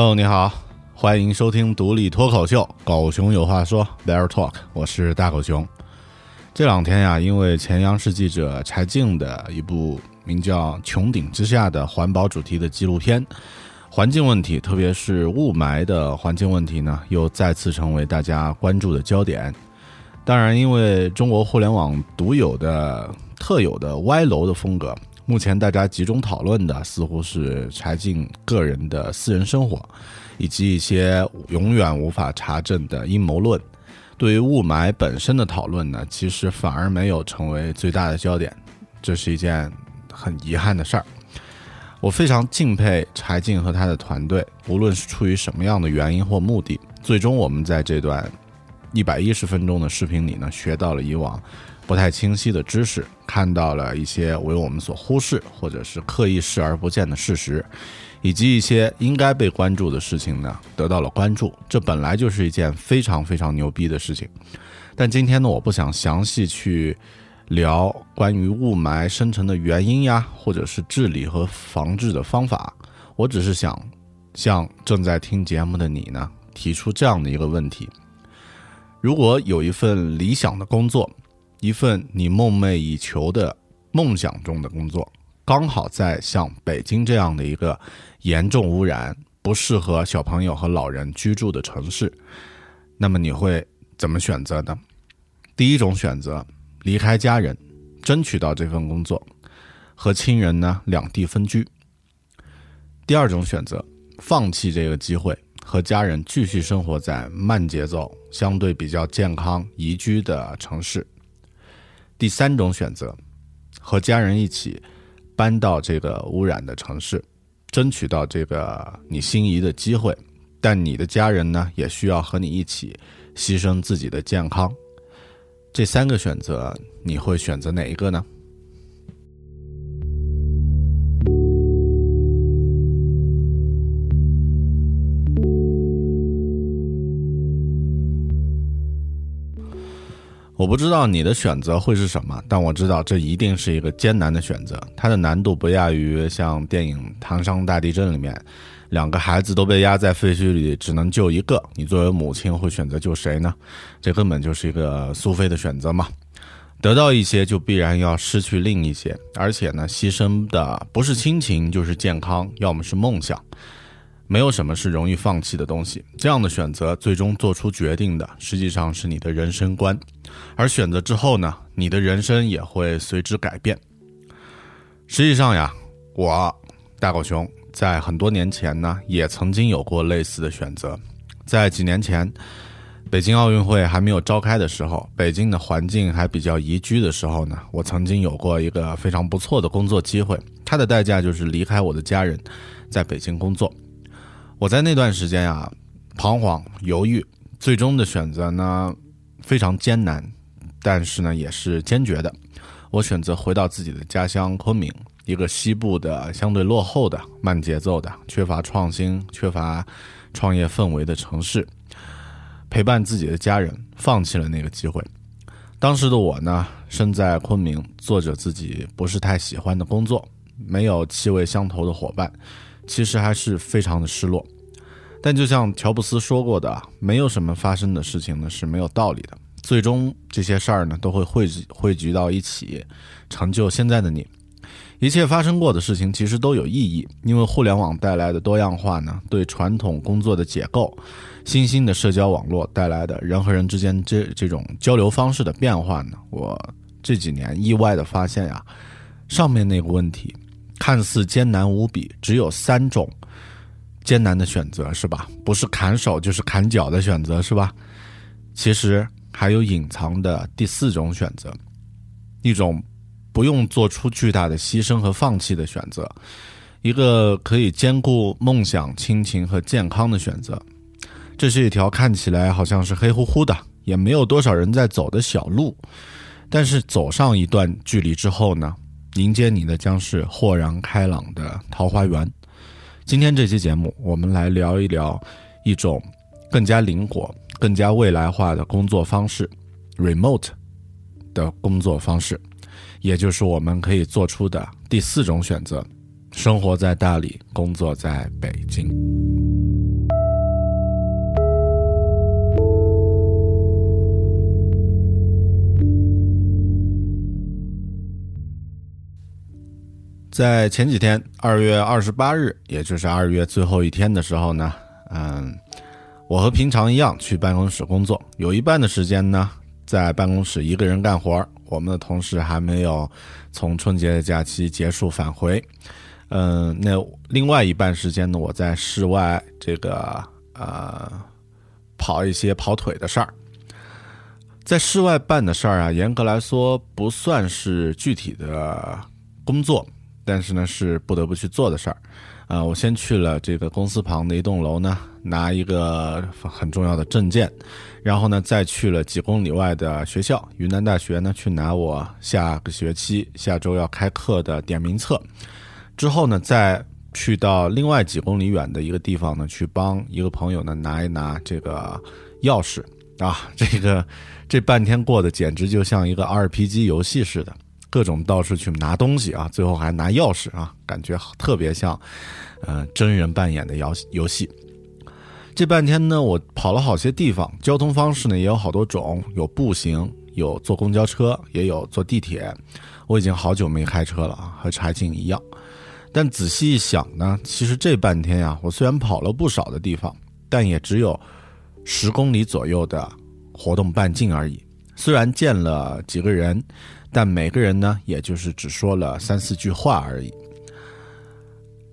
Hello，你好，欢迎收听独立脱口秀《狗熊有话说》Bear Talk，我是大狗熊。这两天呀，因为前央视记者柴静的一部名叫《穹顶之下》的环保主题的纪录片，环境问题，特别是雾霾的环境问题呢，又再次成为大家关注的焦点。当然，因为中国互联网独有的、特有的歪楼的风格。目前大家集中讨论的似乎是柴静个人的私人生活，以及一些永远无法查证的阴谋论。对于雾霾本身的讨论呢，其实反而没有成为最大的焦点，这是一件很遗憾的事儿。我非常敬佩柴静和他的团队，无论是出于什么样的原因或目的，最终我们在这段一百一十分钟的视频里呢，学到了以往。不太清晰的知识，看到了一些为我们所忽视或者是刻意视而不见的事实，以及一些应该被关注的事情呢，得到了关注。这本来就是一件非常非常牛逼的事情。但今天呢，我不想详细去聊关于雾霾生成的原因呀，或者是治理和防治的方法。我只是想向正在听节目的你呢，提出这样的一个问题：如果有一份理想的工作，一份你梦寐以求的梦想中的工作，刚好在像北京这样的一个严重污染、不适合小朋友和老人居住的城市，那么你会怎么选择呢？第一种选择，离开家人，争取到这份工作，和亲人呢两地分居；第二种选择，放弃这个机会，和家人继续生活在慢节奏、相对比较健康、宜居的城市。第三种选择，和家人一起搬到这个污染的城市，争取到这个你心仪的机会，但你的家人呢，也需要和你一起牺牲自己的健康。这三个选择，你会选择哪一个呢？我不知道你的选择会是什么，但我知道这一定是一个艰难的选择。它的难度不亚于像电影《唐山大地震》里面，两个孩子都被压在废墟里，只能救一个。你作为母亲会选择救谁呢？这根本就是一个苏菲的选择嘛。得到一些就必然要失去另一些，而且呢，牺牲的不是亲情就是健康，要么是梦想。没有什么是容易放弃的东西。这样的选择最终做出决定的，实际上是你的人生观。而选择之后呢，你的人生也会随之改变。实际上呀，我大狗熊在很多年前呢，也曾经有过类似的选择。在几年前，北京奥运会还没有召开的时候，北京的环境还比较宜居的时候呢，我曾经有过一个非常不错的工作机会，它的代价就是离开我的家人，在北京工作。我在那段时间啊，彷徨犹豫，最终的选择呢非常艰难，但是呢也是坚决的。我选择回到自己的家乡昆明，一个西部的相对落后的、慢节奏的、缺乏创新、缺乏创业氛围的城市。陪伴自己的家人，放弃了那个机会。当时的我呢，身在昆明，做着自己不是太喜欢的工作，没有气味相投的伙伴，其实还是非常的失落。但就像乔布斯说过的，没有什么发生的事情呢是没有道理的，最终这些事儿呢都会汇聚汇聚到一起，成就现在的你。一切发生过的事情其实都有意义，因为互联网带来的多样化呢，对传统工作的解构，新兴的社交网络带来的人和人之间这这种交流方式的变化呢，我这几年意外的发现呀，上面那个问题看似艰难无比，只有三种艰难的选择是吧？不是砍手就是砍脚的选择是吧？其实还有隐藏的第四种选择，一种。不用做出巨大的牺牲和放弃的选择，一个可以兼顾梦想、亲情和健康的选择。这是一条看起来好像是黑乎乎的，也没有多少人在走的小路。但是走上一段距离之后呢，迎接你的将是豁然开朗的桃花源。今天这期节目，我们来聊一聊一种更加灵活、更加未来化的工作方式 ——remote 的工作方式。也就是我们可以做出的第四种选择：生活在大理，工作在北京。在前几天，二月二十八日，也就是二月最后一天的时候呢，嗯，我和平常一样去办公室工作，有一半的时间呢，在办公室一个人干活我们的同事还没有从春节的假期结束返回，嗯，那另外一半时间呢，我在室外这个呃跑一些跑腿的事儿，在室外办的事儿啊，严格来说不算是具体的工作，但是呢是不得不去做的事儿。啊，我先去了这个公司旁的一栋楼呢，拿一个很重要的证件，然后呢，再去了几公里外的学校——云南大学呢，去拿我下个学期下周要开课的点名册。之后呢，再去到另外几公里远的一个地方呢，去帮一个朋友呢拿一拿这个钥匙啊。这个这半天过得简直就像一个 RPG 游戏似的。各种到处去拿东西啊，最后还拿钥匙啊，感觉特别像，呃，真人扮演的游游戏。这半天呢，我跑了好些地方，交通方式呢也有好多种，有步行，有坐公交车，也有坐地铁。我已经好久没开车了啊，和柴静一样。但仔细一想呢，其实这半天呀，我虽然跑了不少的地方，但也只有十公里左右的活动半径而已。虽然见了几个人。但每个人呢，也就是只说了三四句话而已。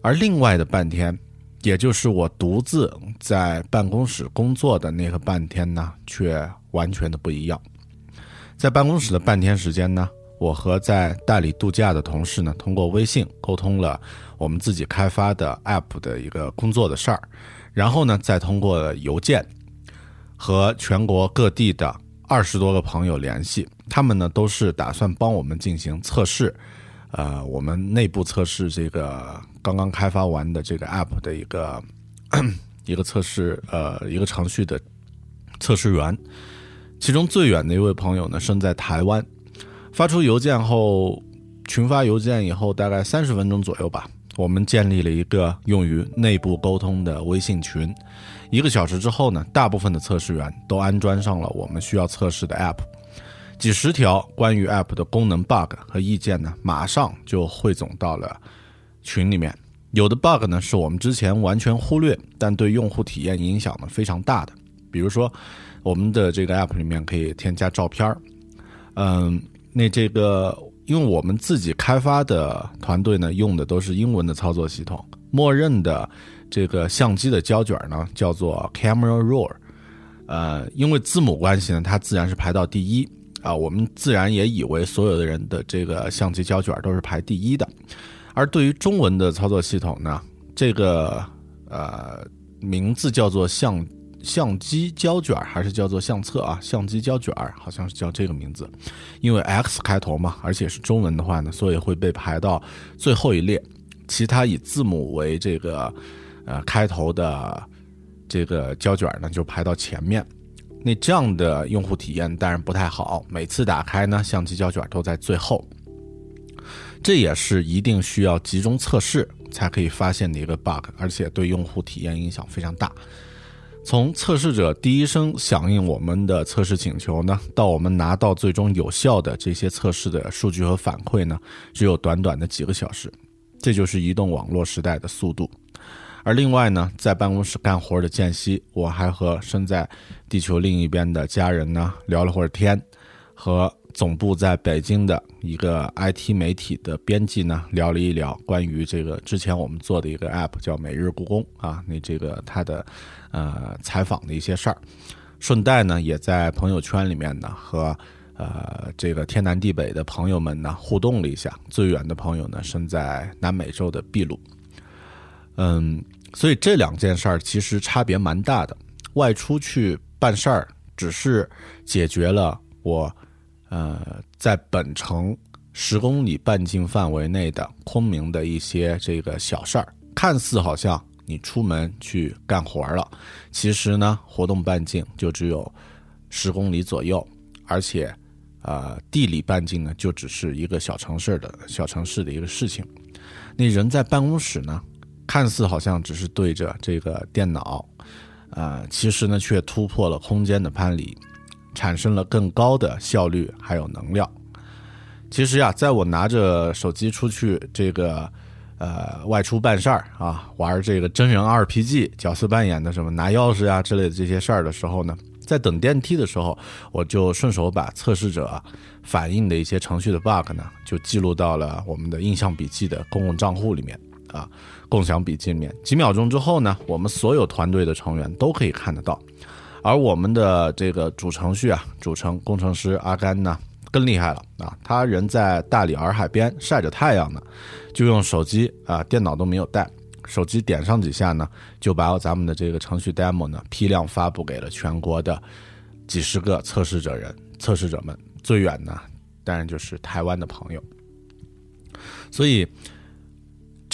而另外的半天，也就是我独自在办公室工作的那个半天呢，却完全的不一样。在办公室的半天时间呢，我和在大理度假的同事呢，通过微信沟通了我们自己开发的 App 的一个工作的事儿，然后呢，再通过邮件和全国各地的二十多个朋友联系。他们呢都是打算帮我们进行测试，呃，我们内部测试这个刚刚开发完的这个 App 的一个 一个测试，呃，一个程序的测试员。其中最远的一位朋友呢，身在台湾，发出邮件后，群发邮件以后，大概三十分钟左右吧，我们建立了一个用于内部沟通的微信群。一个小时之后呢，大部分的测试员都安装上了我们需要测试的 App。几十条关于 App 的功能 bug 和意见呢，马上就汇总到了群里面。有的 bug 呢是我们之前完全忽略，但对用户体验影响呢非常大的。比如说，我们的这个 App 里面可以添加照片儿。嗯，那这个因为我们自己开发的团队呢用的都是英文的操作系统，默认的这个相机的胶卷呢叫做 Camera Raw。呃，因为字母关系呢，它自然是排到第一啊。我们自然也以为所有的人的这个相机胶卷都是排第一的。而对于中文的操作系统呢，这个呃名字叫做相相机胶卷还是叫做相册啊？相机胶卷好像是叫这个名字，因为 X 开头嘛，而且是中文的话呢，所以会被排到最后一列。其他以字母为这个呃开头的这个胶卷呢，就排到前面。那这样的用户体验当然不太好。每次打开呢，相机胶卷都在最后。这也是一定需要集中测试才可以发现的一个 bug，而且对用户体验影响非常大。从测试者第一声响应我们的测试请求呢，到我们拿到最终有效的这些测试的数据和反馈呢，只有短短的几个小时。这就是移动网络时代的速度，而另外呢，在办公室干活的间隙，我还和身在地球另一边的家人呢聊了会儿天，和总部在北京的一个 IT 媒体的编辑呢聊了一聊关于这个之前我们做的一个 App 叫每日故宫啊，那这个他的呃采访的一些事儿，顺带呢也在朋友圈里面呢和。呃，这个天南地北的朋友们呢，互动了一下。最远的朋友呢，身在南美洲的秘鲁。嗯，所以这两件事儿其实差别蛮大的。外出去办事儿，只是解决了我呃在本城十公里半径范围内的昆明的一些这个小事儿，看似好像你出门去干活了，其实呢，活动半径就只有十公里左右，而且。呃，地理半径呢，就只是一个小城市的小城市的一个事情。那人在办公室呢，看似好像只是对着这个电脑，呃，其实呢，却突破了空间的藩篱，产生了更高的效率还有能量。其实呀，在我拿着手机出去这个呃外出办事儿啊，玩这个真人 RPG 角色扮演的什么拿钥匙啊之类的这些事儿的时候呢。在等电梯的时候，我就顺手把测试者反映的一些程序的 bug 呢，就记录到了我们的印象笔记的公共账户里面啊，共享笔界面。几秒钟之后呢，我们所有团队的成员都可以看得到。而我们的这个主程序啊，主程工程师阿甘呢，更厉害了啊，他人在大理洱海边晒着太阳呢，就用手机啊，电脑都没有带。手机点上几下呢，就把咱们的这个程序 demo 呢批量发布给了全国的几十个测试者人、测试者们。最远呢，当然就是台湾的朋友。所以，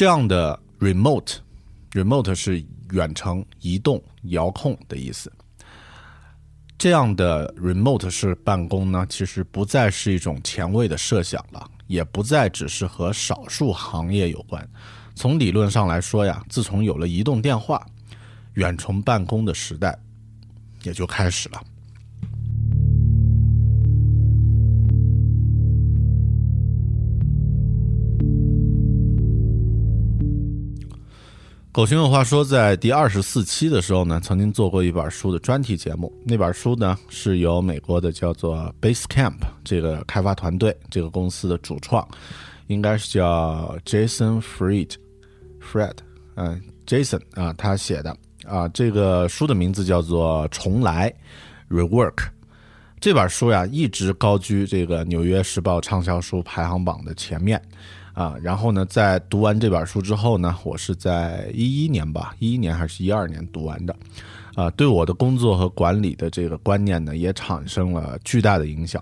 这样的 remote，remote 是远程、移动、遥控的意思。这样的 remote 式办公呢，其实不再是一种前卫的设想了，也不再只是和少数行业有关。从理论上来说呀，自从有了移动电话，远程办公的时代也就开始了。狗熊有话说，在第二十四期的时候呢，曾经做过一本书的专题节目。那本书呢，是由美国的叫做 Basecamp 这个开发团队这个公司的主创。应该是叫 Jason Fried，Fred，嗯，Jason 啊，他写的啊，这个书的名字叫做《重来》，Rework。这本书呀，一直高居这个《纽约时报》畅销书排行榜的前面啊。然后呢，在读完这本书之后呢，我是在一一年吧，一一年还是一二年读完的啊，对我的工作和管理的这个观念呢，也产生了巨大的影响。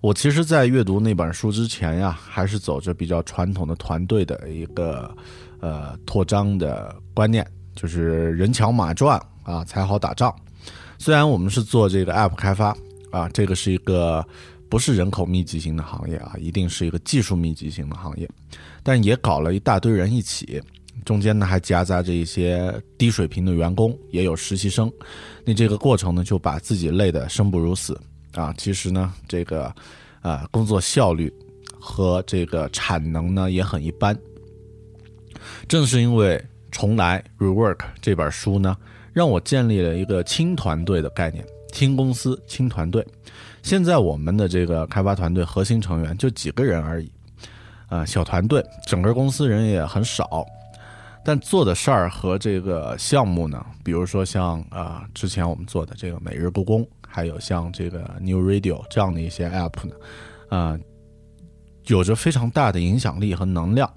我其实，在阅读那本书之前呀，还是走着比较传统的团队的一个呃扩张的观念，就是人强马壮啊才好打仗。虽然我们是做这个 App 开发啊，这个是一个不是人口密集型的行业啊，一定是一个技术密集型的行业，但也搞了一大堆人一起，中间呢还夹杂着一些低水平的员工，也有实习生。那这个过程呢，就把自己累得生不如死。啊，其实呢，这个，呃，工作效率和这个产能呢也很一般。正是因为《重来 Rework》这本书呢，让我建立了一个轻团队的概念，轻公司、轻团队。现在我们的这个开发团队核心成员就几个人而已，啊，小团队，整个公司人也很少。但做的事儿和这个项目呢，比如说像啊、之前我们做的这个每日故宫，还有像这个 New Radio 这样的一些 app 呢，啊、有着非常大的影响力和能量。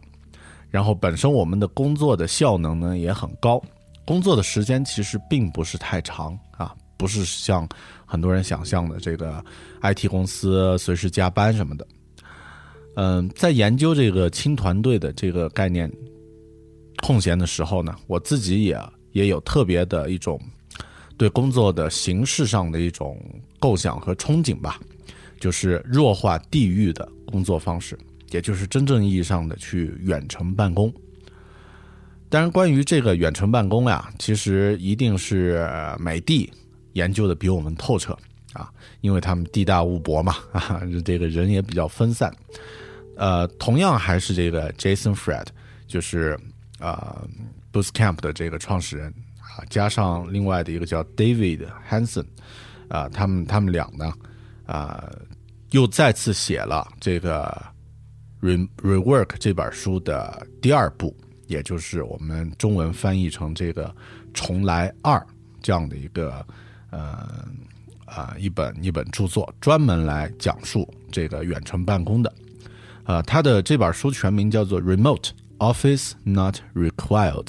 然后本身我们的工作的效能呢也很高，工作的时间其实并不是太长啊，不是像很多人想象的这个 IT 公司随时加班什么的。嗯，在研究这个轻团队的这个概念空闲的时候呢，我自己也也有特别的一种对工作的形式上的一种构想和憧憬吧，就是弱化地域的工作方式，也就是真正意义上的去远程办公。当然，关于这个远程办公呀，其实一定是美的研究的比我们透彻啊，因为他们地大物博嘛，啊，这个人也比较分散。呃，同样还是这个 Jason Fred，就是呃 Bootcamp 的这个创始人啊，加上另外的一个叫 David Hanson，啊，他们他们俩呢，啊，又再次写了这个 Re Rework 这本书的第二部，也就是我们中文翻译成这个重来二这样的一个呃啊、一本一本著作，专门来讲述这个远程办公的。呃，他的这本书全名叫做《Remote Office Not Required》，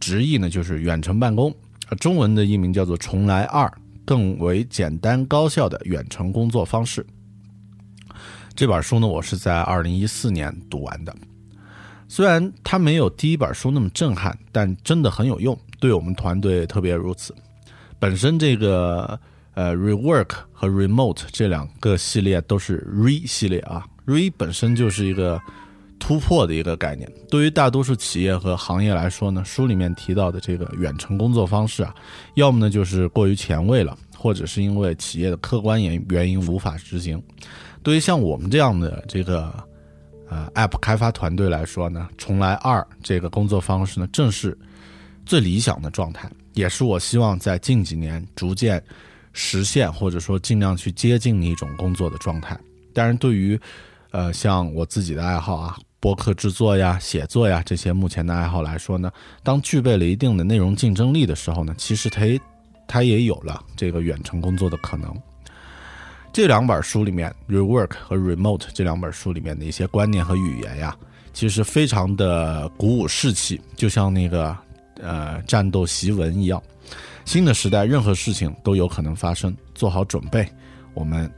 直译呢就是远程办公，中文的译名叫做“重来二”，更为简单高效的远程工作方式。这本书呢，我是在二零一四年读完的。虽然它没有第一本书那么震撼，但真的很有用，对我们团队特别如此。本身这个呃 rework 和 remote 这两个系列都是 re 系列啊，re 本身就是一个突破的一个概念。对于大多数企业和行业来说呢，书里面提到的这个远程工作方式啊，要么呢就是过于前卫了，或者是因为企业的客观原原因无法执行。对于像我们这样的这个呃 App 开发团队来说呢，重来二这个工作方式呢，正是最理想的状态，也是我希望在近几年逐渐实现或者说尽量去接近的一种工作的状态。当然，对于呃像我自己的爱好啊，播客制作呀、写作呀这些目前的爱好来说呢，当具备了一定的内容竞争力的时候呢，其实它它也有了这个远程工作的可能。这两本书里面，《Rework》和《Remote》这两本书里面的一些观念和语言呀，其实非常的鼓舞士气，就像那个呃战斗檄文一样。新的时代，任何事情都有可能发生，做好准备，我们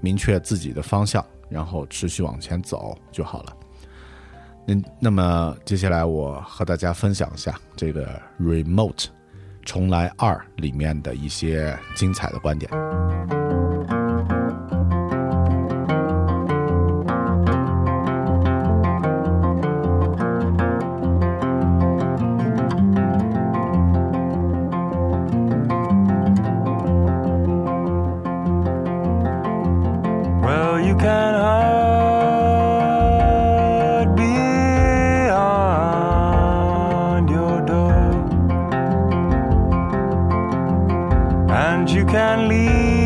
明确自己的方向，然后持续往前走就好了。那那么接下来我和大家分享一下这个《Remote》重来二里面的一些精彩的观点。And you can leave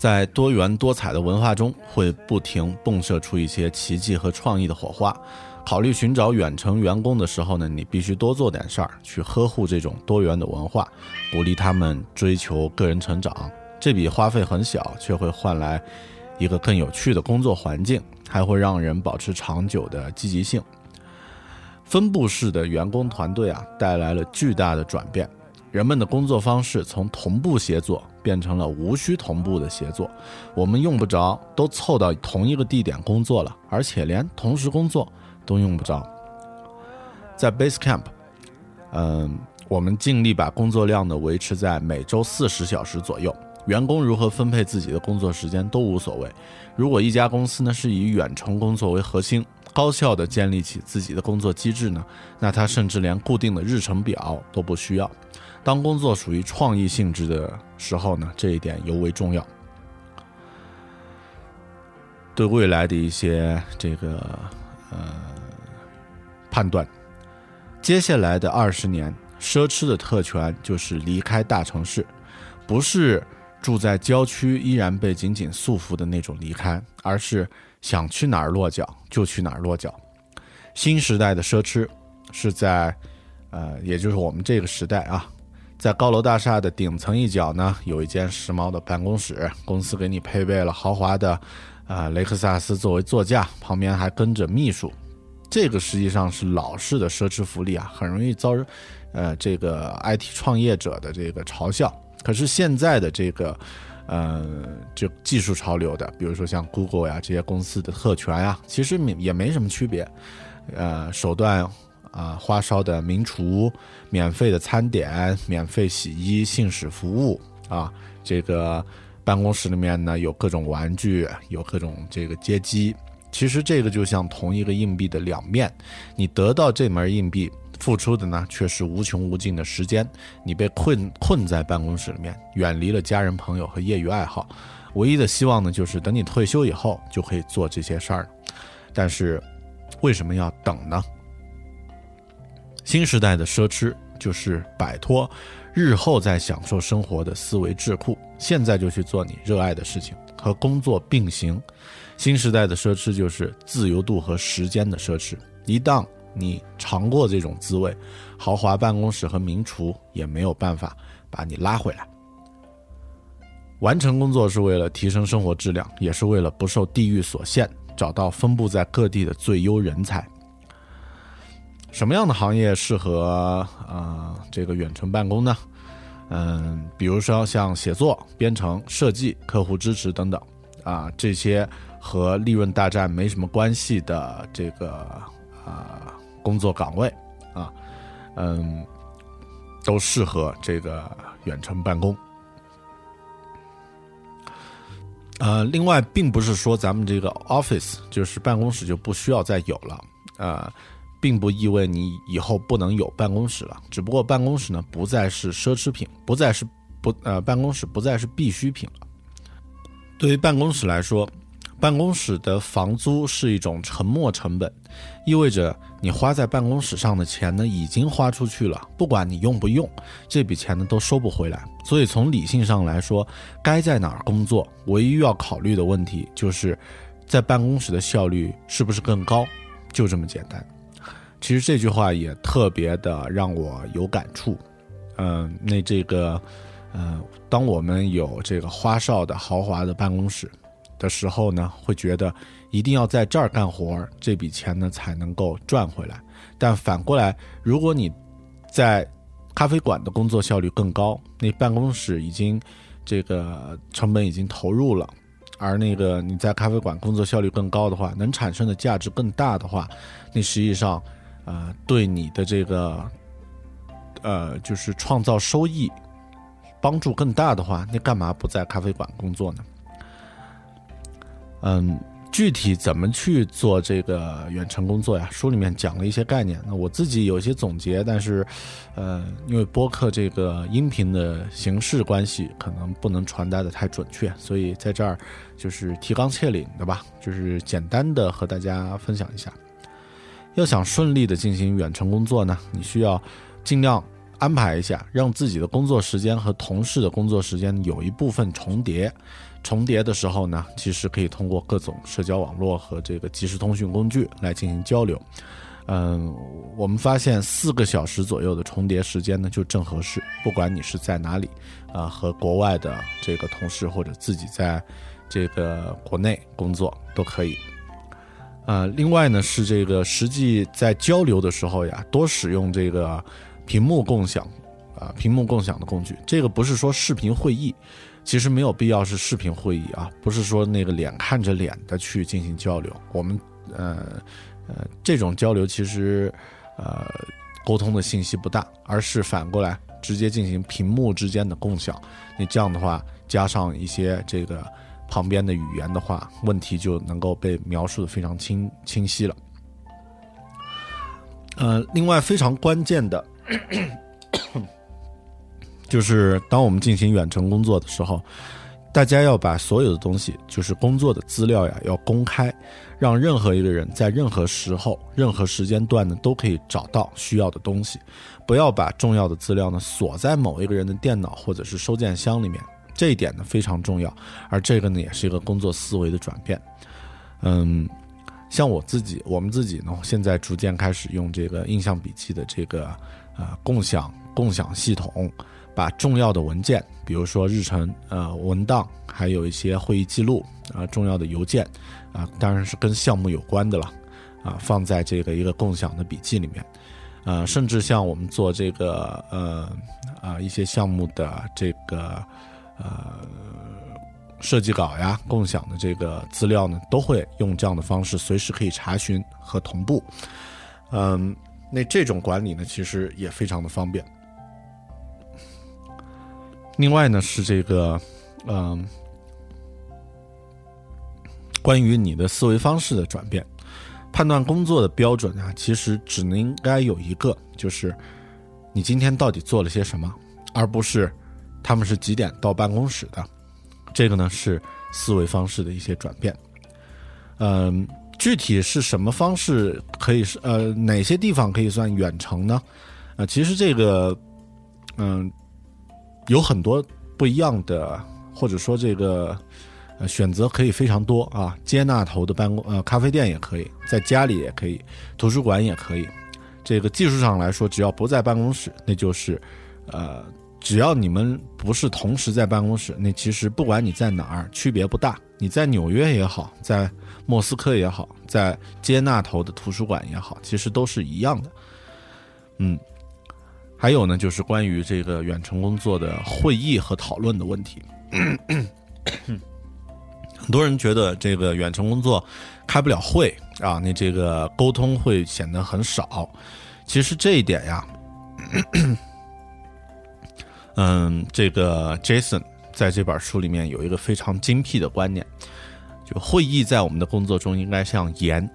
在多元多彩的文化中，会不停迸射出一些奇迹和创意的火花。考虑寻找远程员工的时候呢，你必须多做点事儿，去呵护这种多元的文化，鼓励他们追求个人成长。这笔花费很小，却会换来一个更有趣的工作环境，还会让人保持长久的积极性。分布式的员工团队啊，带来了巨大的转变。人们的工作方式从同步协作变成了无需同步的协作，我们用不着都凑到同一个地点工作了，而且连同时工作都用不着。在 Basecamp，嗯，我们尽力把工作量呢维持在每周四十小时左右。员工如何分配自己的工作时间都无所谓。如果一家公司呢是以远程工作为核心，高效地建立起自己的工作机制呢，那他甚至连固定的日程表都不需要。当工作属于创意性质的时候呢，这一点尤为重要。对未来的一些这个呃判断，接下来的二十年，奢侈的特权就是离开大城市，不是住在郊区依然被紧紧束缚的那种离开，而是想去哪儿落脚就去哪儿落脚。新时代的奢侈是在呃，也就是我们这个时代啊。在高楼大厦的顶层一角呢，有一间时髦的办公室，公司给你配备了豪华的，啊雷克萨斯作为座驾，旁边还跟着秘书。这个实际上是老式的奢侈福利啊，很容易遭，呃这个 IT 创业者的这个嘲笑。可是现在的这个，呃就技术潮流的，比如说像 Google 呀这些公司的特权呀，其实也没什么区别，呃手段。啊，花哨的名厨，免费的餐点，免费洗衣，信使服务啊，这个办公室里面呢有各种玩具，有各种这个接机。其实这个就像同一个硬币的两面，你得到这枚硬币，付出的呢却是无穷无尽的时间。你被困困在办公室里面，远离了家人朋友和业余爱好，唯一的希望呢就是等你退休以后就可以做这些事儿。但是为什么要等呢？新时代的奢侈就是摆脱日后再享受生活的思维桎梏，现在就去做你热爱的事情，和工作并行。新时代的奢侈就是自由度和时间的奢侈。一旦你尝过这种滋味，豪华办公室和名厨也没有办法把你拉回来。完成工作是为了提升生活质量，也是为了不受地域所限，找到分布在各地的最优人才。什么样的行业适合啊这个远程办公呢？嗯，比如说像写作、编程、设计、客户支持等等，啊，这些和利润大战没什么关系的这个啊工作岗位啊，嗯，都适合这个远程办公。呃，另外，并不是说咱们这个 office 就是办公室就不需要再有了，啊。并不意味你以后不能有办公室了，只不过办公室呢不再是奢侈品，不再是不呃办公室不再是必需品了。对于办公室来说，办公室的房租是一种沉没成本，意味着你花在办公室上的钱呢已经花出去了，不管你用不用，这笔钱呢都收不回来。所以从理性上来说，该在哪儿工作，唯一要考虑的问题就是在办公室的效率是不是更高，就这么简单。其实这句话也特别的让我有感触，嗯，那这个，嗯，当我们有这个花哨的豪华的办公室的时候呢，会觉得一定要在这儿干活，这笔钱呢才能够赚回来。但反过来，如果你在咖啡馆的工作效率更高，那办公室已经这个成本已经投入了，而那个你在咖啡馆工作效率更高的话，能产生的价值更大的话，那实际上。呃，对你的这个，呃，就是创造收益帮助更大的话，那干嘛不在咖啡馆工作呢？嗯，具体怎么去做这个远程工作呀？书里面讲了一些概念，那我自己有一些总结，但是，呃，因为播客这个音频的形式关系，可能不能传达的太准确，所以在这儿就是提纲挈领的吧，就是简单的和大家分享一下。要想顺利的进行远程工作呢，你需要尽量安排一下，让自己的工作时间和同事的工作时间有一部分重叠。重叠的时候呢，其实可以通过各种社交网络和这个即时通讯工具来进行交流。嗯，我们发现四个小时左右的重叠时间呢，就正合适。不管你是在哪里，啊，和国外的这个同事或者自己在这个国内工作都可以。呃，另外呢是这个实际在交流的时候呀，多使用这个屏幕共享，啊屏幕共享的工具。这个不是说视频会议，其实没有必要是视频会议啊，不是说那个脸看着脸的去进行交流。我们呃呃这种交流其实呃沟通的信息不大，而是反过来直接进行屏幕之间的共享。你这样的话，加上一些这个旁边的语言的话，问题就能够被描述的非常清清晰了。呃，另外非常关键的，就是当我们进行远程工作的时候，大家要把所有的东西，就是工作的资料呀，要公开，让任何一个人在任何时候、任何时间段呢，都可以找到需要的东西。不要把重要的资料呢锁在某一个人的电脑或者是收件箱里面，这一点呢非常重要。而这个呢，也是一个工作思维的转变。嗯。像我自己，我们自己呢，现在逐渐开始用这个印象笔记的这个呃共享共享系统，把重要的文件，比如说日程呃文档，还有一些会议记录啊重要的邮件啊，当然是跟项目有关的了啊，放在这个一个共享的笔记里面，呃，甚至像我们做这个呃啊一些项目的这个呃。设计稿呀，共享的这个资料呢，都会用这样的方式，随时可以查询和同步。嗯，那这种管理呢，其实也非常的方便。另外呢，是这个，嗯，关于你的思维方式的转变，判断工作的标准啊，其实只能应该有一个，就是你今天到底做了些什么，而不是他们是几点到办公室的。这个呢是思维方式的一些转变，嗯，具体是什么方式可以是呃哪些地方可以算远程呢？啊，其实这个嗯有很多不一样的，或者说这个呃选择可以非常多啊。接纳头的办公呃咖啡店也可以，在家里也可以，图书馆也可以。这个技术上来说，只要不在办公室，那就是呃。只要你们不是同时在办公室，那其实不管你在哪儿，区别不大。你在纽约也好，在莫斯科也好，在接纳头的图书馆也好，其实都是一样的。嗯，还有呢，就是关于这个远程工作的会议和讨论的问题。很多人觉得这个远程工作开不了会啊，那这个沟通会显得很少。其实这一点呀。嗯，这个 Jason 在这本书里面有一个非常精辟的观念，就会议在我们的工作中应该像盐，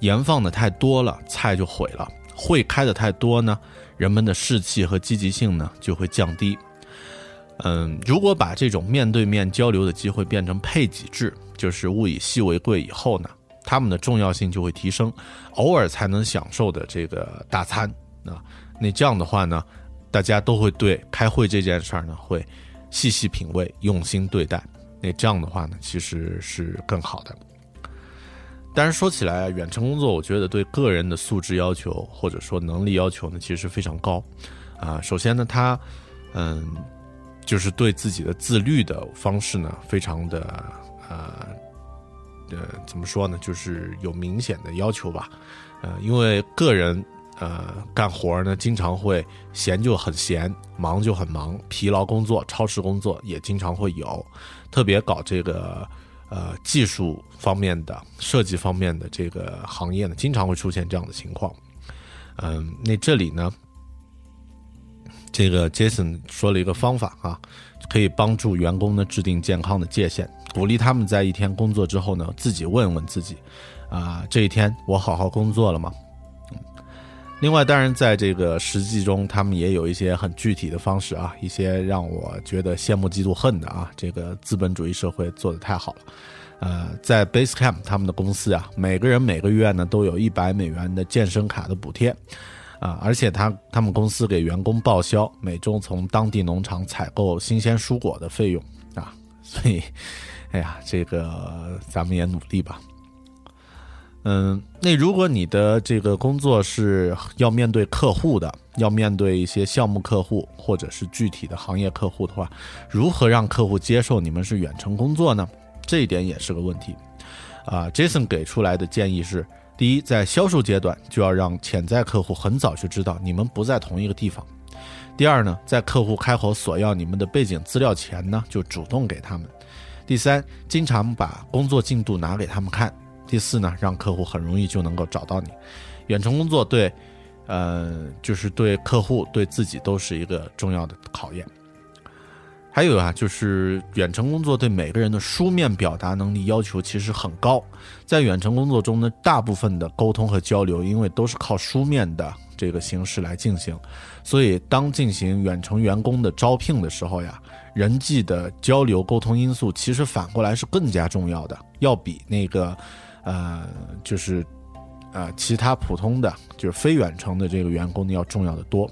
盐放的太多了，菜就毁了；会开的太多呢，人们的士气和积极性呢就会降低。嗯，如果把这种面对面交流的机会变成配给制，就是物以稀为贵以后呢，他们的重要性就会提升，偶尔才能享受的这个大餐啊，那这样的话呢？大家都会对开会这件事儿呢，会细细品味、用心对待。那这样的话呢，其实是更好的。但是说起来，远程工作，我觉得对个人的素质要求或者说能力要求呢，其实非常高。啊，首先呢，他嗯，就是对自己的自律的方式呢，非常的呃呃，怎么说呢，就是有明显的要求吧。呃，因为个人。呃，干活呢，经常会闲就很闲，忙就很忙，疲劳工作、超时工作也经常会有。特别搞这个呃技术方面的、设计方面的这个行业呢，经常会出现这样的情况。嗯，那这里呢，这个 Jason 说了一个方法啊，可以帮助员工呢制定健康的界限，鼓励他们在一天工作之后呢，自己问问自己，啊，这一天我好好工作了吗？另外，当然，在这个实际中，他们也有一些很具体的方式啊，一些让我觉得羡慕、嫉妒、恨的啊。这个资本主义社会做的太好了，呃，在 Basecamp 他们的公司啊，每个人每个月呢都有一百美元的健身卡的补贴，啊，而且他他们公司给员工报销每周从当地农场采购新鲜蔬果的费用啊，所以，哎呀，这个咱们也努力吧。嗯，那如果你的这个工作是要面对客户的，要面对一些项目客户或者是具体的行业客户的话，如何让客户接受你们是远程工作呢？这一点也是个问题。啊，Jason 给出来的建议是：第一，在销售阶段就要让潜在客户很早就知道你们不在同一个地方；第二呢，在客户开口索要你们的背景资料前呢，就主动给他们；第三，经常把工作进度拿给他们看；第四呢，让客户很容易就能够找到你。远程工作对，呃，就是对客户对自己都是一个重要的考验。还有啊，就是远程工作对每个人的书面表达能力要求其实很高。在远程工作中呢，大部分的沟通和交流，因为都是靠书面的这个形式来进行，所以当进行远程员工的招聘的时候呀，人际的交流沟通因素其实反过来是更加重要的，要比那个，呃，就是呃其他普通的就是非远程的这个员工要重要的多，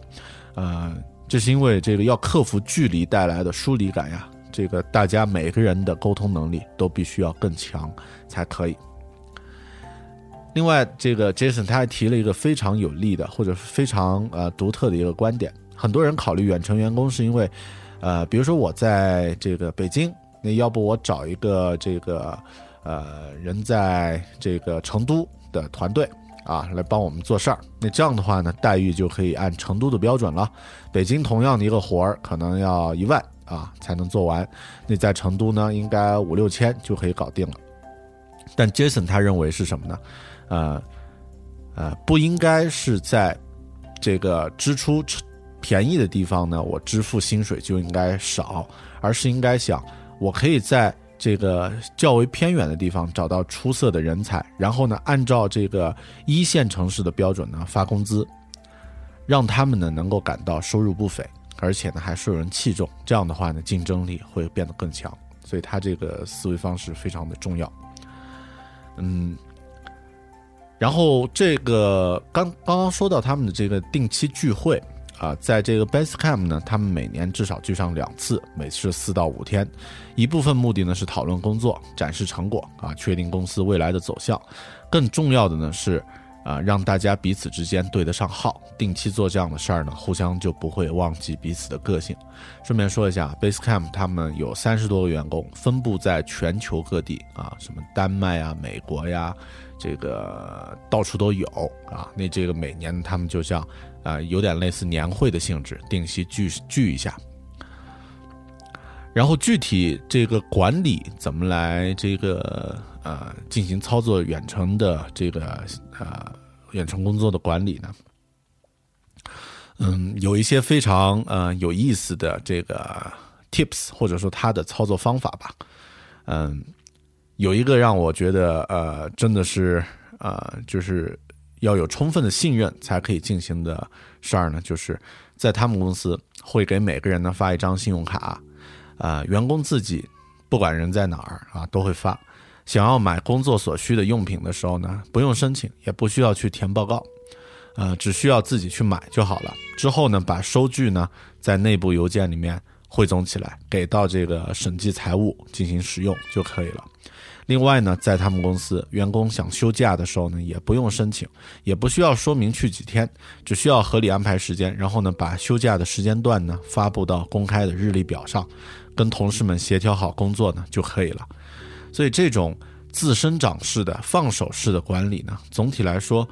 呃。这是因为这个要克服距离带来的疏离感呀，这个大家每个人的沟通能力都必须要更强才可以。另外，这个 Jason 他还提了一个非常有利的或者非常呃独特的一个观点，很多人考虑远程员工是因为，呃，比如说我在这个北京，那要不我找一个这个呃人在这个成都的团队。啊，来帮我们做事儿，那这样的话呢，待遇就可以按成都的标准了。北京同样的一个活儿，可能要一万啊才能做完，那在成都呢，应该五六千就可以搞定了。但 Jason 他认为是什么呢？呃，呃，不应该是在这个支出便宜的地方呢，我支付薪水就应该少，而是应该想，我可以在。这个较为偏远的地方找到出色的人才，然后呢，按照这个一线城市的标准呢发工资，让他们呢能够感到收入不菲，而且呢还受人器重。这样的话呢，竞争力会变得更强。所以他这个思维方式非常的重要。嗯，然后这个刚刚刚说到他们的这个定期聚会。啊，在这个 Basecamp 呢，他们每年至少聚上两次，每次四到五天。一部分目的呢是讨论工作、展示成果啊，确定公司未来的走向。更重要的呢是啊，让大家彼此之间对得上号。定期做这样的事儿呢，互相就不会忘记彼此的个性。顺便说一下，Basecamp 他们有三十多个员工，分布在全球各地啊，什么丹麦啊、美国呀，这个到处都有啊。那这个每年他们就像。啊，有点类似年会的性质，定期聚聚一下。然后具体这个管理怎么来这个呃进行操作远程的这个呃远程工作的管理呢？嗯，有一些非常呃有意思的这个 tips 或者说它的操作方法吧。嗯，有一个让我觉得呃真的是呃就是。要有充分的信任才可以进行的事儿呢，就是在他们公司会给每个人呢发一张信用卡，啊，员工自己不管人在哪儿啊都会发。想要买工作所需的用品的时候呢，不用申请，也不需要去填报告，呃，只需要自己去买就好了。之后呢，把收据呢在内部邮件里面汇总起来，给到这个审计财务进行使用就可以了。另外呢，在他们公司，员工想休假的时候呢，也不用申请，也不需要说明去几天，只需要合理安排时间，然后呢，把休假的时间段呢发布到公开的日历表上，跟同事们协调好工作呢就可以了。所以这种自生长式的放手式的管理呢，总体来说，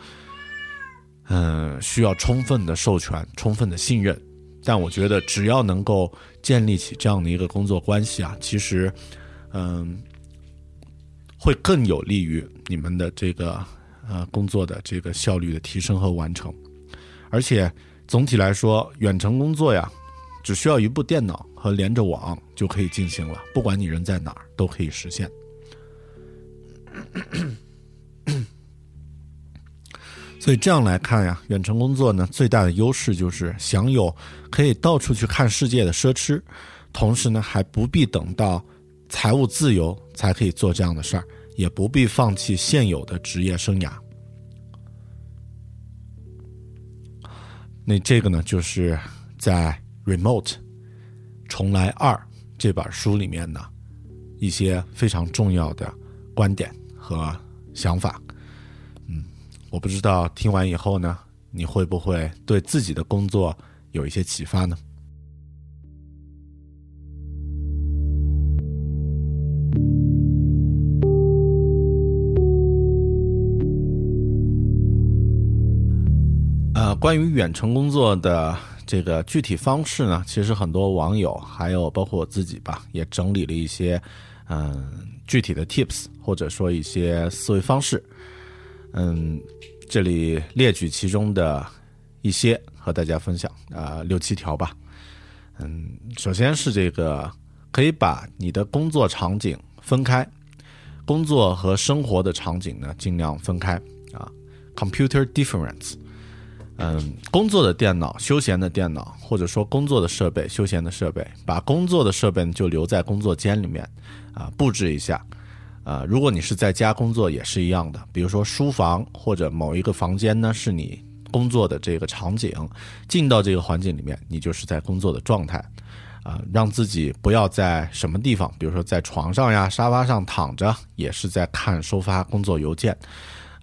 嗯，需要充分的授权、充分的信任。但我觉得，只要能够建立起这样的一个工作关系啊，其实，嗯。会更有利于你们的这个呃工作的这个效率的提升和完成，而且总体来说，远程工作呀，只需要一部电脑和连着网就可以进行了，不管你人在哪儿都可以实现。所以这样来看呀，远程工作呢最大的优势就是享有可以到处去看世界的奢侈，同时呢还不必等到。财务自由才可以做这样的事儿，也不必放弃现有的职业生涯。那这个呢，就是在《Remote 重来二》这本书里面呢一些非常重要的观点和想法。嗯，我不知道听完以后呢，你会不会对自己的工作有一些启发呢？关于远程工作的这个具体方式呢，其实很多网友还有包括我自己吧，也整理了一些嗯具体的 tips 或者说一些思维方式。嗯，这里列举其中的一些和大家分享啊，六七条吧。嗯，首先是这个可以把你的工作场景分开，工作和生活的场景呢尽量分开啊，computer difference。嗯，工作的电脑、休闲的电脑，或者说工作的设备、休闲的设备，把工作的设备就留在工作间里面啊，布置一下。啊，如果你是在家工作也是一样的，比如说书房或者某一个房间呢，是你工作的这个场景，进到这个环境里面，你就是在工作的状态，啊，让自己不要在什么地方，比如说在床上呀、沙发上躺着，也是在看收发工作邮件，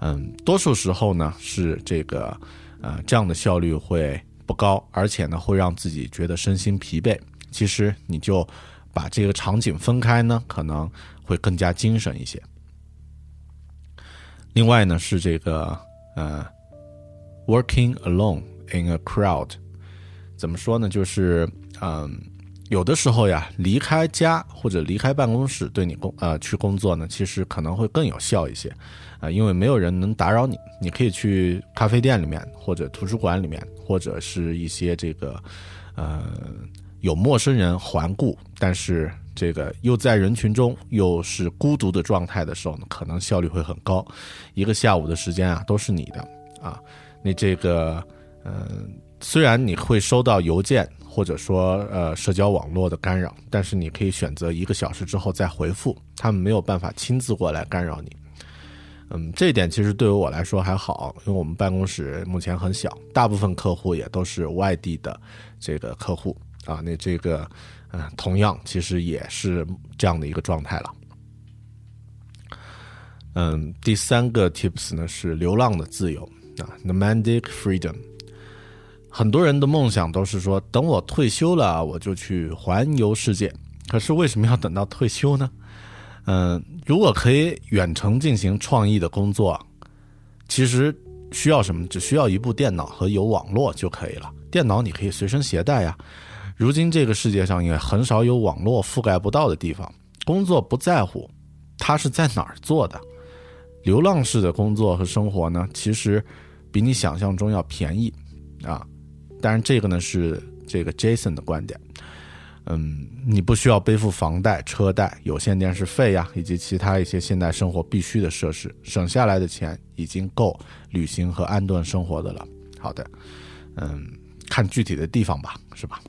嗯，多数时候呢是这个，呃，这样的效率会不高，而且呢会让自己觉得身心疲惫。其实你就把这个场景分开呢，可能。会更加精神一些。另外呢，是这个呃，working alone in a crowd，怎么说呢？就是嗯，有的时候呀，离开家或者离开办公室，对你工呃去工作呢，其实可能会更有效一些啊，因为没有人能打扰你，你可以去咖啡店里面，或者图书馆里面，或者是一些这个呃有陌生人环顾，但是。这个又在人群中又是孤独的状态的时候呢，可能效率会很高。一个下午的时间啊，都是你的啊。你这个，嗯，虽然你会收到邮件或者说呃社交网络的干扰，但是你可以选择一个小时之后再回复，他们没有办法亲自过来干扰你。嗯，这一点其实对于我来说还好，因为我们办公室目前很小，大部分客户也都是外地的这个客户啊。那这个。嗯，同样其实也是这样的一个状态了。嗯，第三个 tips 呢是流浪的自由啊，nomadic freedom。很多人的梦想都是说，等我退休了，我就去环游世界。可是为什么要等到退休呢？嗯，如果可以远程进行创意的工作，其实需要什么？只需要一部电脑和有网络就可以了。电脑你可以随身携带呀。如今这个世界上也很少有网络覆盖不到的地方，工作不在乎它是在哪儿做的，流浪式的工作和生活呢，其实比你想象中要便宜啊。当然，这个呢是这个 Jason 的观点。嗯，你不需要背负房贷、车贷、有线电视费呀，以及其他一些现代生活必须的设施，省下来的钱已经够旅行和安顿生活的了。好的，嗯，看具体的地方吧，是吧？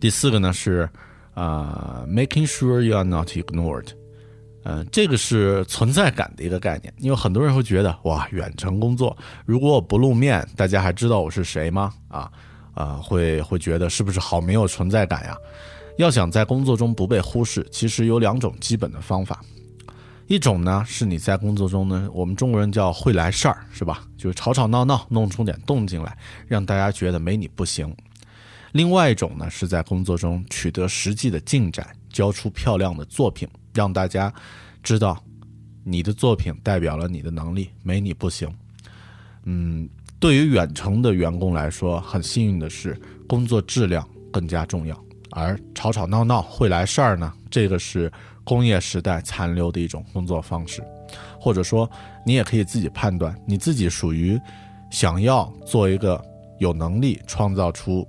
第四个呢是，啊，making sure you are not ignored，嗯，这个是存在感的一个概念，因为很多人会觉得，哇，远程工作，如果我不露面，大家还知道我是谁吗？啊，啊，会会觉得是不是好没有存在感呀？要想在工作中不被忽视，其实有两种基本的方法，一种呢是你在工作中呢，我们中国人叫会来事儿，是吧？就是吵吵闹闹，弄出点动静来，让大家觉得没你不行。另外一种呢，是在工作中取得实际的进展，交出漂亮的作品，让大家知道你的作品代表了你的能力，没你不行。嗯，对于远程的员工来说，很幸运的是，工作质量更加重要。而吵吵闹闹会来事儿呢，这个是工业时代残留的一种工作方式，或者说，你也可以自己判断，你自己属于想要做一个有能力创造出。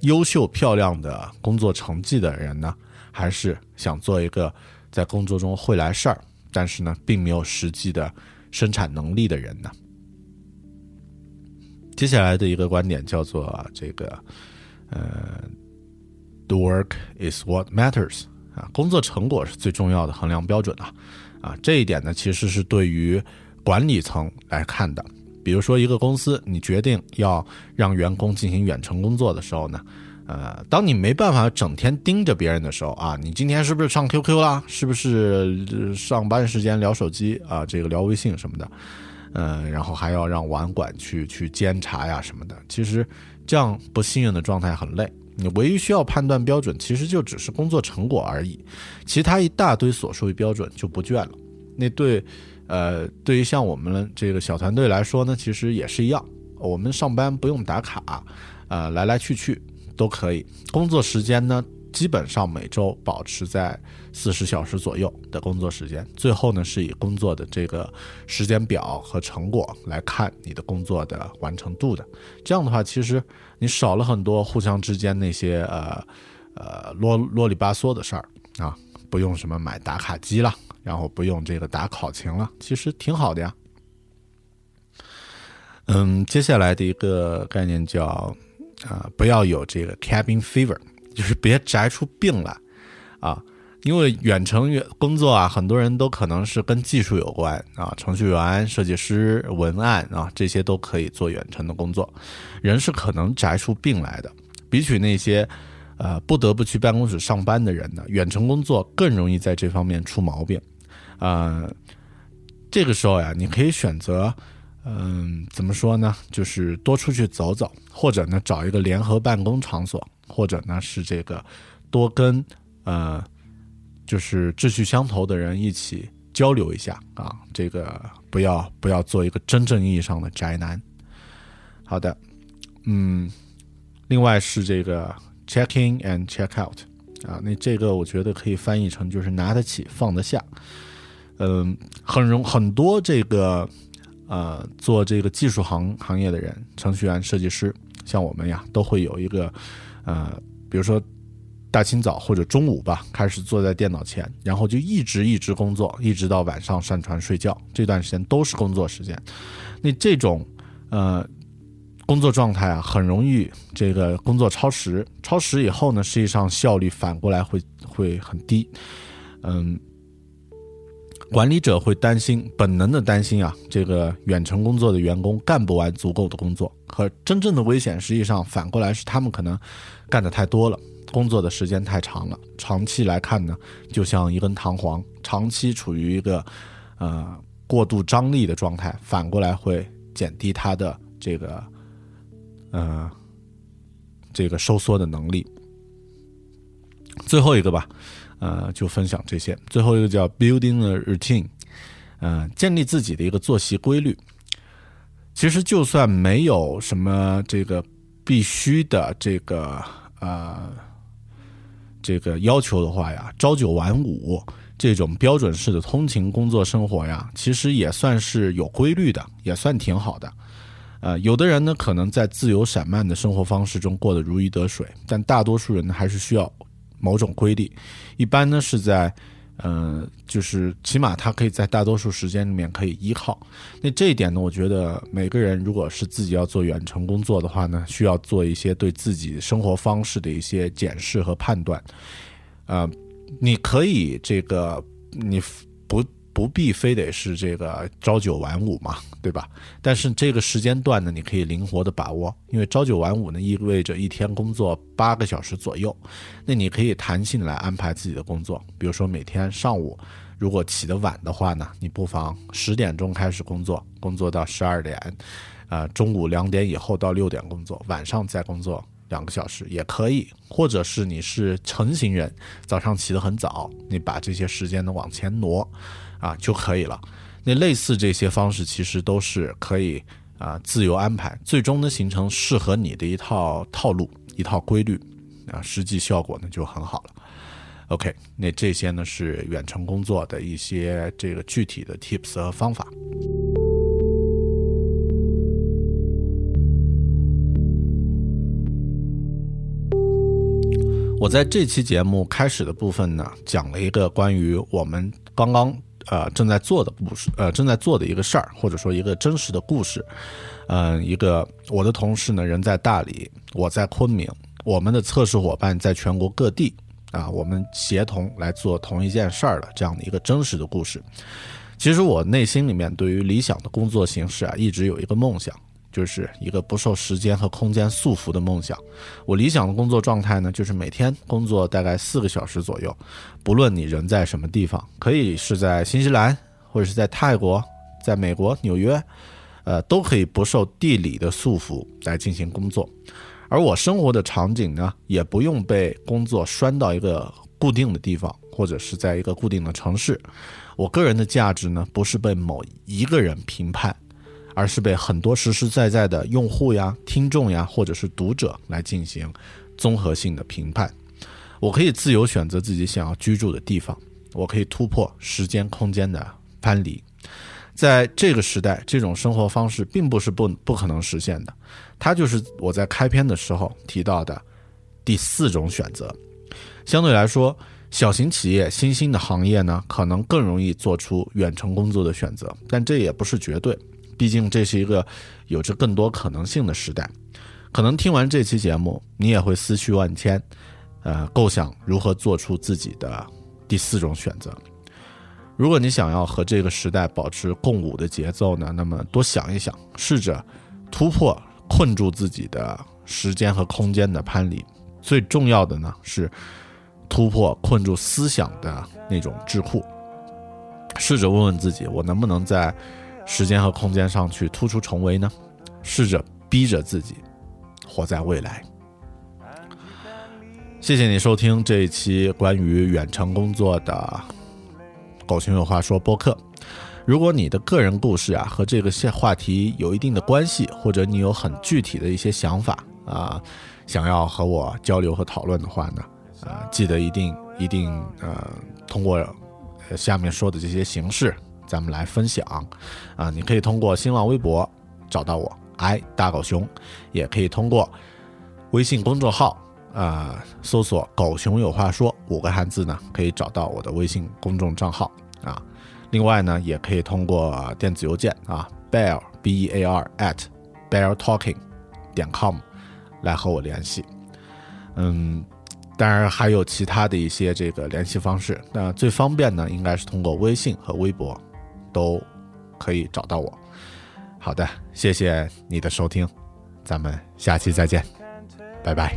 优秀漂亮的工作成绩的人呢，还是想做一个在工作中会来事儿，但是呢，并没有实际的生产能力的人呢？接下来的一个观点叫做这个，呃，the work is what matters 啊，工作成果是最重要的衡量标准啊，啊，这一点呢，其实是对于管理层来看的。比如说，一个公司你决定要让员工进行远程工作的时候呢，呃，当你没办法整天盯着别人的时候啊，你今天是不是上 QQ 啦？是不是上班时间聊手机啊？这个聊微信什么的，嗯，然后还要让网管去去监察呀什么的。其实这样不信任的状态很累。你唯一需要判断标准，其实就只是工作成果而已，其他一大堆琐碎标准就不倦了。那对。呃，对于像我们这个小团队来说呢，其实也是一样。我们上班不用打卡，呃，来来去去都可以。工作时间呢，基本上每周保持在四十小时左右的工作时间。最后呢，是以工作的这个时间表和成果来看你的工作的完成度的。这样的话，其实你少了很多互相之间那些呃呃啰啰里吧嗦的事儿啊，不用什么买打卡机了，然后不用这个打考勤了，其实挺好的呀。嗯，接下来的一个概念叫啊、不要有这个 cabin fever，就是别宅出病来啊。因为远程远工作啊，很多人都可能是跟技术有关啊，程序员、设计师、文案啊，这些都可以做远程的工作。人是可能宅出病来的，比起那些呃不得不去办公室上班的人呢，远程工作更容易在这方面出毛病。呃，这个时候呀，你可以选择。嗯，怎么说呢？就是多出去走走，或者呢找一个联合办公场所，或者呢是这个多跟呃就是志趣相投的人一起交流一下啊。这个不要不要做一个真正意义上的宅男。好的，嗯，另外是这个 check in and check out 啊，那这个我觉得可以翻译成就是拿得起放得下。嗯，很容很多这个。呃，做这个技术行行业的人，程序员、设计师，像我们呀，都会有一个，呃，比如说大清早或者中午吧，开始坐在电脑前，然后就一直一直工作，一直到晚上上床睡觉，这段时间都是工作时间。那这种呃工作状态啊，很容易这个工作超时，超时以后呢，实际上效率反过来会会很低，嗯。管理者会担心，本能的担心啊，这个远程工作的员工干不完足够的工作。可真正的危险，实际上反过来是他们可能干的太多了，工作的时间太长了。长期来看呢，就像一根弹簧，长期处于一个呃过度张力的状态，反过来会减低它的这个呃这个收缩的能力。最后一个吧。呃，就分享这些。最后一个叫 building a routine，呃，建立自己的一个作息规律。其实就算没有什么这个必须的这个呃这个要求的话呀，朝九晚五这种标准式的通勤工作生活呀，其实也算是有规律的，也算挺好的。呃，有的人呢，可能在自由散漫的生活方式中过得如鱼得水，但大多数人呢，还是需要。某种规律，一般呢是在，呃，就是起码他可以在大多数时间里面可以依靠。那这一点呢，我觉得每个人如果是自己要做远程工作的话呢，需要做一些对自己生活方式的一些检视和判断。呃，你可以这个你不。不必非得是这个朝九晚五嘛，对吧？但是这个时间段呢，你可以灵活的把握，因为朝九晚五呢意味着一天工作八个小时左右，那你可以弹性来安排自己的工作。比如说每天上午如果起得晚的话呢，你不妨十点钟开始工作，工作到十二点，啊，中午两点以后到六点工作，晚上再工作两个小时也可以。或者是你是成型人，早上起得很早，你把这些时间呢往前挪。啊就可以了。那类似这些方式，其实都是可以啊自由安排，最终呢形成适合你的一套套路、一套规律啊，实际效果呢就很好了。OK，那这些呢是远程工作的一些这个具体的 tips 和方法。我在这期节目开始的部分呢，讲了一个关于我们刚刚。呃，正在做的故事，呃，正在做的一个事儿，或者说一个真实的故事，嗯，一个我的同事呢人在大理，我在昆明，我们的测试伙伴在全国各地，啊，我们协同来做同一件事儿的这样的一个真实的故事。其实我内心里面对于理想的工作形式啊，一直有一个梦想。就是一个不受时间和空间束缚的梦想。我理想的工作状态呢，就是每天工作大概四个小时左右，不论你人在什么地方，可以是在新西兰，或者是在泰国，在美国纽约，呃，都可以不受地理的束缚来进行工作。而我生活的场景呢，也不用被工作拴到一个固定的地方，或者是在一个固定的城市。我个人的价值呢，不是被某一个人评判。而是被很多实实在在的用户呀、听众呀，或者是读者来进行综合性的评判。我可以自由选择自己想要居住的地方，我可以突破时间空间的藩篱。在这个时代，这种生活方式并不是不不可能实现的。它就是我在开篇的时候提到的第四种选择。相对来说，小型企业、新兴的行业呢，可能更容易做出远程工作的选择，但这也不是绝对。毕竟这是一个有着更多可能性的时代。可能听完这期节目，你也会思绪万千，呃，构想如何做出自己的第四种选择。如果你想要和这个时代保持共舞的节奏呢，那么多想一想，试着突破困住自己的时间和空间的藩篱。最重要的呢是突破困住思想的那种桎梏。试着问问自己，我能不能在时间和空间上去突出重围呢？试着逼着自己活在未来。谢谢你收听这一期关于远程工作的“狗熊有话说”播客。如果你的个人故事啊和这个现话题有一定的关系，或者你有很具体的一些想法啊，想要和我交流和讨论的话呢，呃，记得一定一定呃通过下面说的这些形式。咱们来分享，啊，你可以通过新浪微博找到我，i 大狗熊，也可以通过微信公众号，啊，搜索“狗熊有话说”五个汉字呢，可以找到我的微信公众账号啊。另外呢，也可以通过电子邮件啊，bear b e a r at bear talking 点 com 来和我联系。嗯。当然还有其他的一些这个联系方式，那最方便呢，应该是通过微信和微博。都可以找到我。好的，谢谢你的收听，咱们下期再见，拜拜。